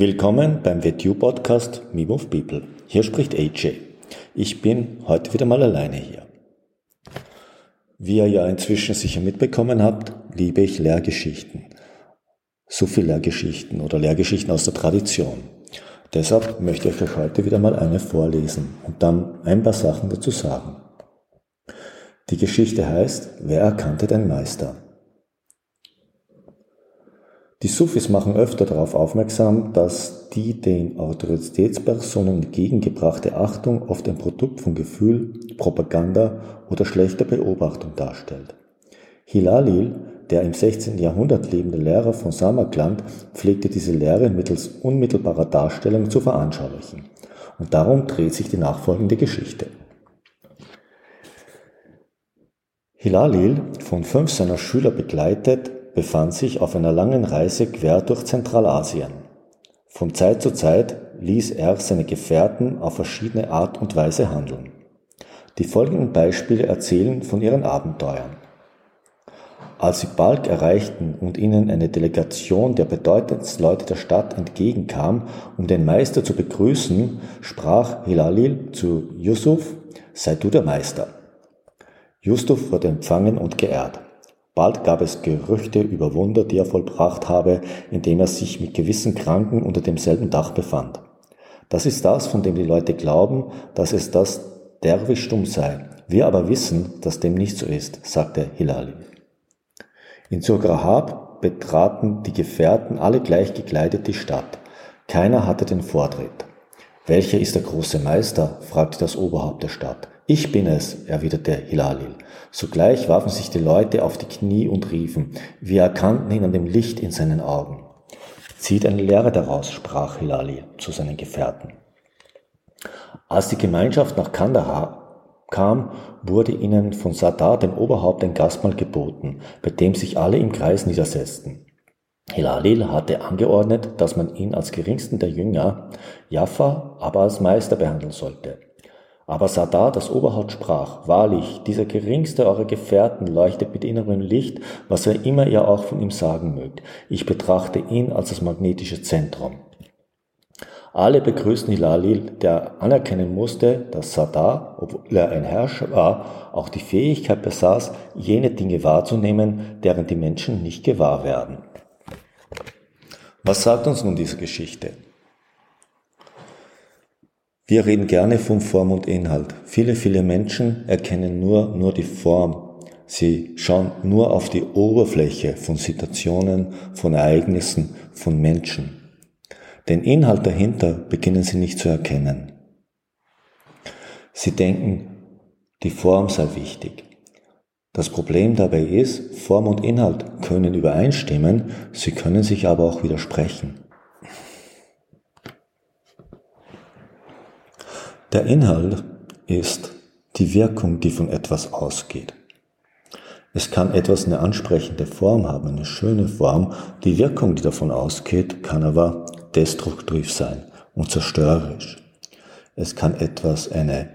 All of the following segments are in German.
Willkommen beim WTU Podcast Me Move People. Hier spricht AJ. Ich bin heute wieder mal alleine hier. Wie ihr ja inzwischen sicher mitbekommen habt, liebe ich Lehrgeschichten. So viel Lehrgeschichten oder Lehrgeschichten aus der Tradition. Deshalb möchte ich euch heute wieder mal eine vorlesen und dann ein paar Sachen dazu sagen. Die Geschichte heißt, wer erkannte den Meister? Die Sufis machen öfter darauf aufmerksam, dass die den Autoritätspersonen entgegengebrachte Achtung oft ein Produkt von Gefühl, Propaganda oder schlechter Beobachtung darstellt. Hilalil, der im 16. Jahrhundert lebende Lehrer von Samarkand, pflegte diese Lehre mittels unmittelbarer Darstellung zu veranschaulichen. Und darum dreht sich die nachfolgende Geschichte. Hilalil, von fünf seiner Schüler begleitet, befand sich auf einer langen Reise quer durch Zentralasien. Von Zeit zu Zeit ließ er seine Gefährten auf verschiedene Art und Weise handeln. Die folgenden Beispiele erzählen von ihren Abenteuern. Als sie Balk erreichten und ihnen eine Delegation der bedeutendsten Leute der Stadt entgegenkam, um den Meister zu begrüßen, sprach Hilalil zu Yusuf, sei du der Meister. Yusuf wurde empfangen und geehrt. Bald gab es Gerüchte über Wunder, die er vollbracht habe, indem er sich mit gewissen Kranken unter demselben Dach befand. Das ist das, von dem die Leute glauben, dass es das Derwischtum sei. Wir aber wissen, dass dem nicht so ist, sagte Hilali. In Surgrahab betraten die Gefährten alle gleich gekleidet die Stadt. Keiner hatte den Vortritt. Welcher ist der große Meister? fragte das Oberhaupt der Stadt. Ich bin es, erwiderte Hilalil. Sogleich warfen sich die Leute auf die Knie und riefen, wir erkannten ihn an dem Licht in seinen Augen. Zieht eine Lehre daraus, sprach Hilalil zu seinen Gefährten. Als die Gemeinschaft nach Kandahar kam, wurde ihnen von Sadar, dem Oberhaupt, ein Gastmahl geboten, bei dem sich alle im Kreis niedersetzten. Hilalil hatte angeordnet, dass man ihn als geringsten der Jünger, Jaffa, aber als Meister behandeln sollte. Aber Sadar, das Oberhaupt, sprach, wahrlich, dieser geringste eurer Gefährten leuchtet mit innerem Licht, was er immer ihr auch von ihm sagen mögt. Ich betrachte ihn als das magnetische Zentrum. Alle begrüßten Hilalil, der anerkennen musste, dass Sadar, obwohl er ein Herrscher war, auch die Fähigkeit besaß, jene Dinge wahrzunehmen, deren die Menschen nicht gewahr werden. Was sagt uns nun diese Geschichte? Wir reden gerne von Form und Inhalt. Viele, viele Menschen erkennen nur, nur die Form. Sie schauen nur auf die Oberfläche von Situationen, von Ereignissen, von Menschen. Den Inhalt dahinter beginnen sie nicht zu erkennen. Sie denken, die Form sei wichtig. Das Problem dabei ist, Form und Inhalt können übereinstimmen, sie können sich aber auch widersprechen. Der Inhalt ist die Wirkung, die von etwas ausgeht. Es kann etwas eine ansprechende Form haben, eine schöne Form. Die Wirkung, die davon ausgeht, kann aber destruktiv sein und zerstörerisch. Es kann etwas eine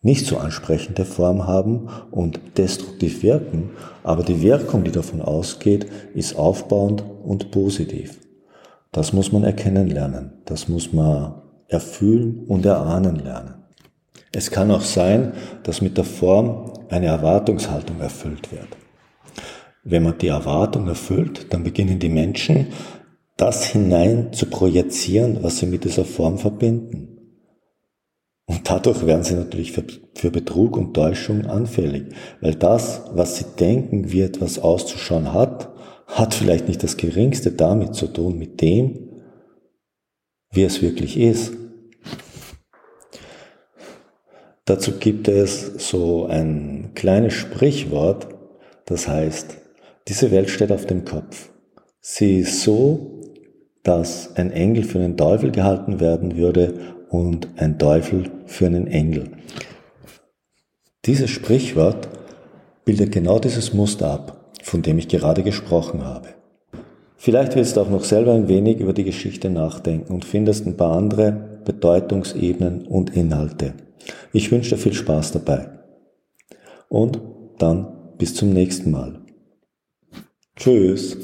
nicht so ansprechende Form haben und destruktiv wirken, aber die Wirkung, die davon ausgeht, ist aufbauend und positiv. Das muss man erkennen lernen. Das muss man erfühlen und erahnen lernen. Es kann auch sein, dass mit der Form eine Erwartungshaltung erfüllt wird. Wenn man die Erwartung erfüllt, dann beginnen die Menschen, das hinein zu projizieren, was sie mit dieser Form verbinden. Und dadurch werden sie natürlich für, für, Betrug und Täuschung anfällig, weil das, was sie denken, wie etwas auszuschauen hat, hat vielleicht nicht das geringste damit zu tun, mit dem, wie es wirklich ist. Dazu gibt es so ein kleines Sprichwort, das heißt, diese Welt steht auf dem Kopf. Sie ist so, dass ein Engel für den Teufel gehalten werden würde und ein Teufel für einen Engel. Dieses Sprichwort bildet genau dieses Muster ab, von dem ich gerade gesprochen habe. Vielleicht willst du auch noch selber ein wenig über die Geschichte nachdenken und findest ein paar andere Bedeutungsebenen und Inhalte. Ich wünsche dir viel Spaß dabei. Und dann bis zum nächsten Mal. Tschüss.